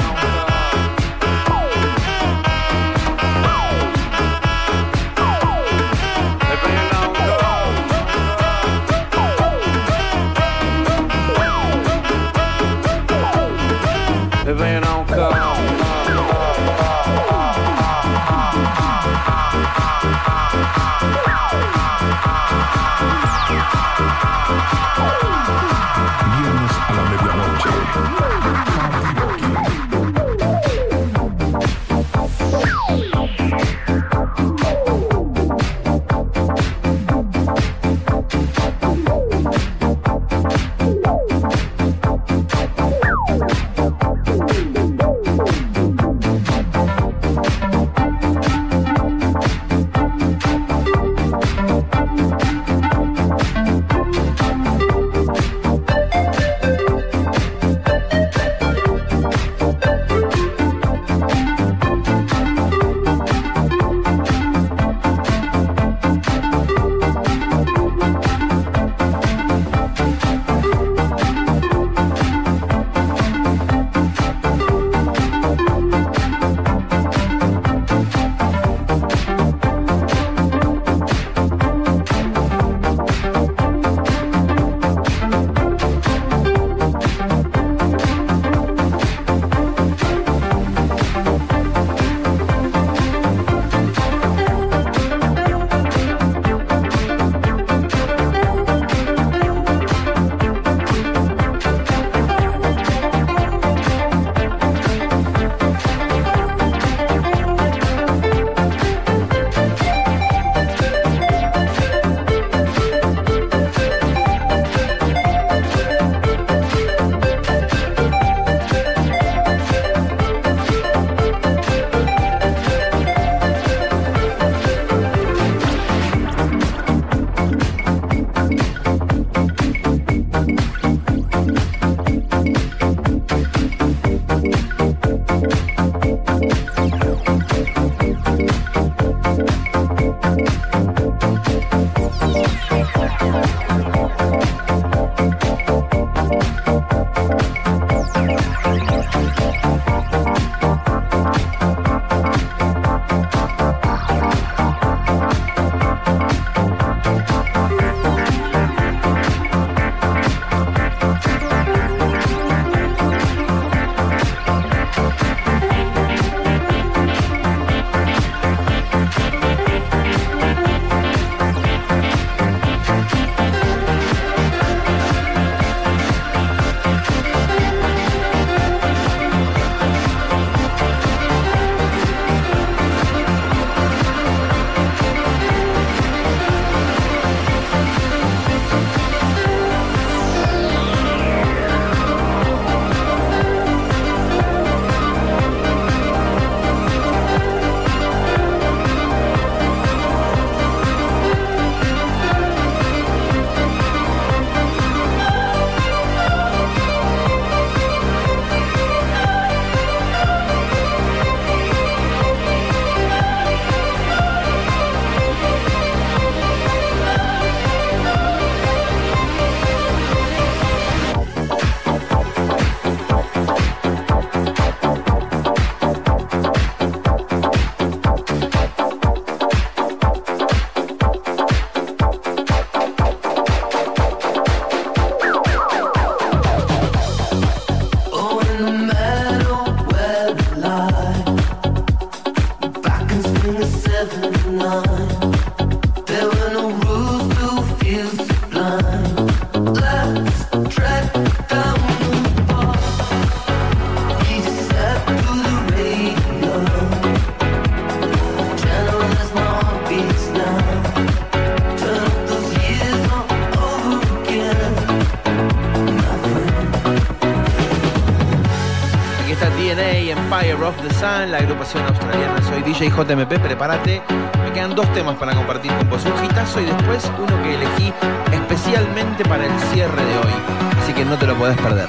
Empire of the Sun, la agrupación australiana. Soy DJ JMP, prepárate. Me quedan dos temas para compartir con vos. Un hitazo y después uno que elegí especialmente para el cierre de hoy. Así que no te lo podés perder.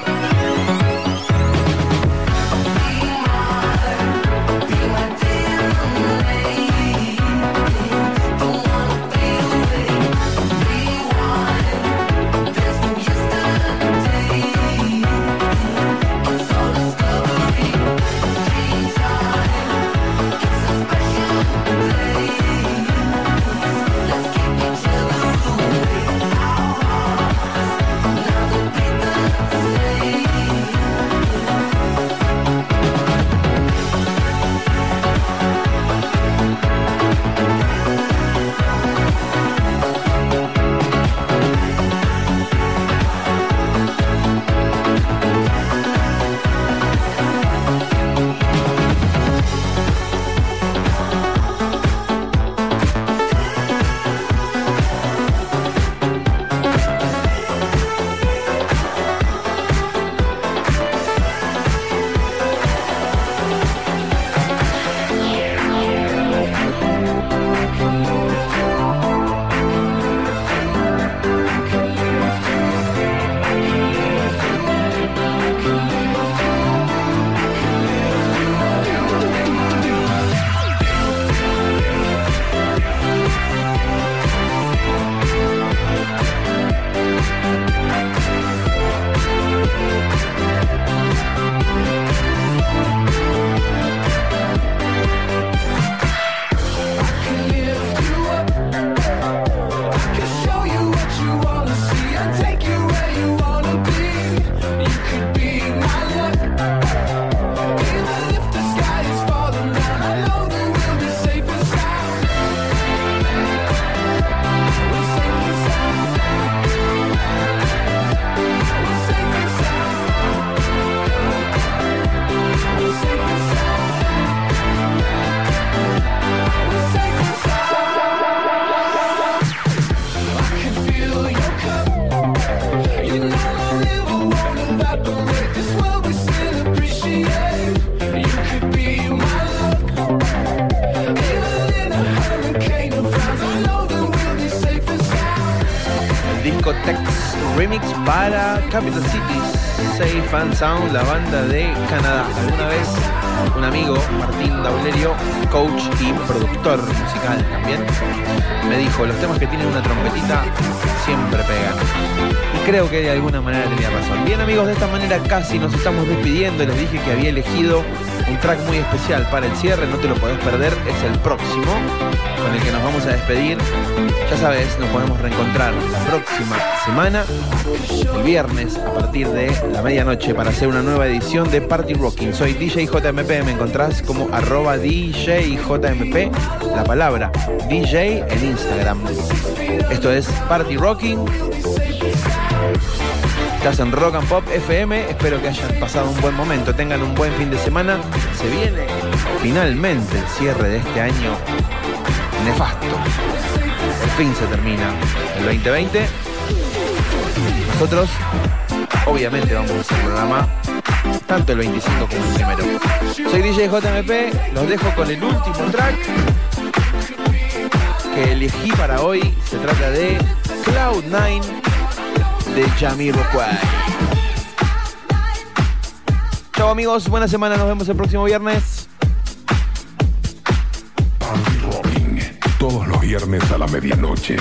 Capital Cities, Safe and Sound, la banda de Canadá. Alguna vez un amigo, Martín Daulerio, coach y productor musical también, me dijo, los temas que tienen una trompetita siempre pegan. Y creo que de alguna manera tenía razón. Bien amigos, de esta manera casi nos estamos despidiendo. Les dije que había elegido un track muy especial para el cierre, no te lo podés perder, es el próximo con el que nos vamos a despedir. Ya sabes, nos podemos reencontrar la próxima semana, el viernes, a partir de la medianoche, para hacer una nueva edición de Party Rocking. Soy DJ JMP, me encontrás como arroba DJ la palabra DJ en Instagram. Esto es Party Rocking. Estás en Rock and Pop FM. Espero que hayan pasado un buen momento, tengan un buen fin de semana. Se viene finalmente el cierre de este año nefasto. Por fin se termina el 2020. Nosotros, obviamente, vamos a hacer el programa tanto el 25 como el primero. Soy DJ JMP, los dejo con el último track que elegí para hoy. Se trata de Cloud9 de Jamiroquai. Chao amigos, buena semana, nos vemos el próximo viernes. Todos los viernes a la medianoche.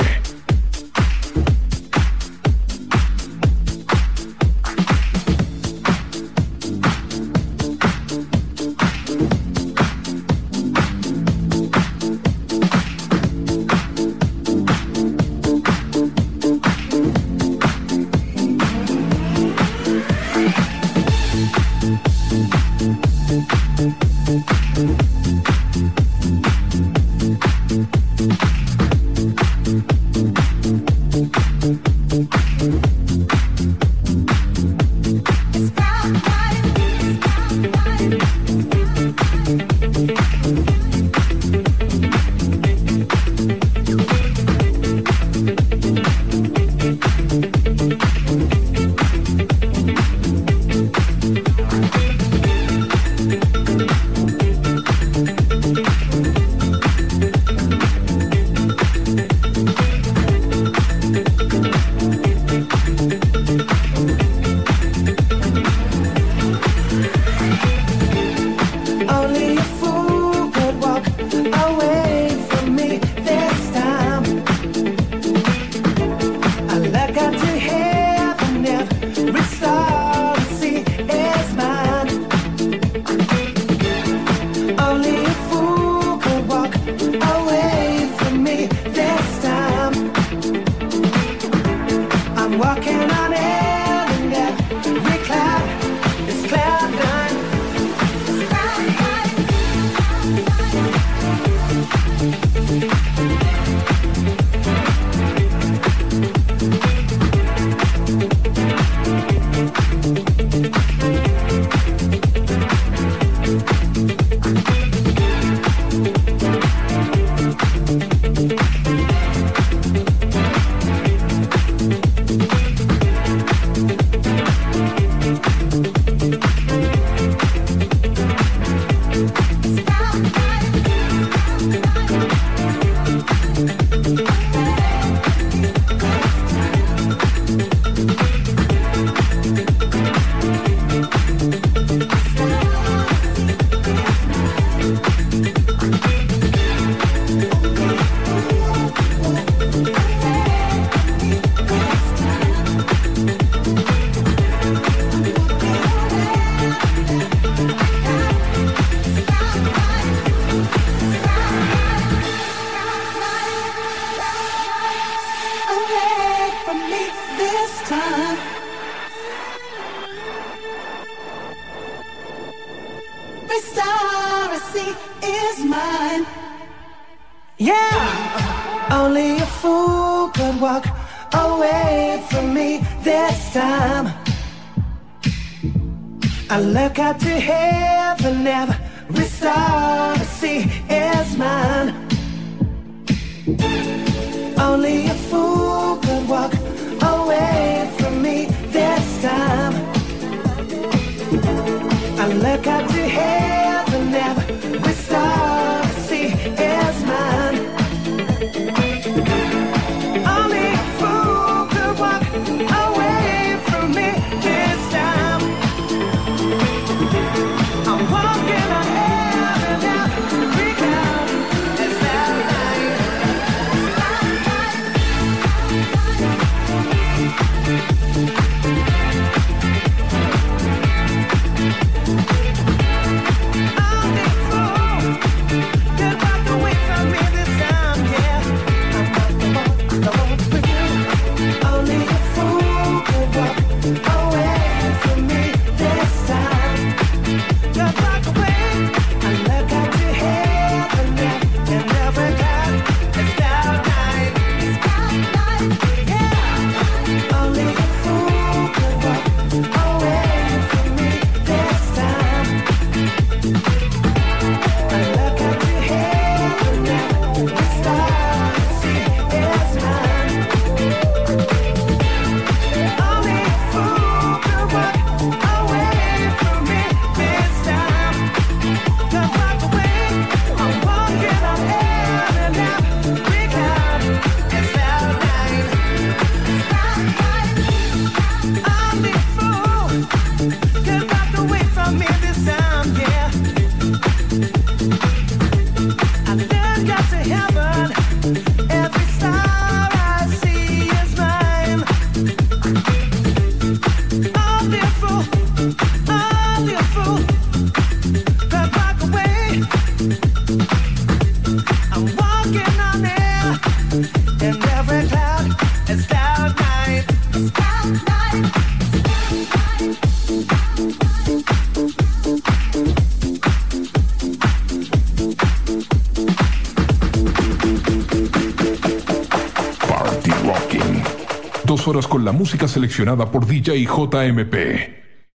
La música seleccionada por DJ JMP.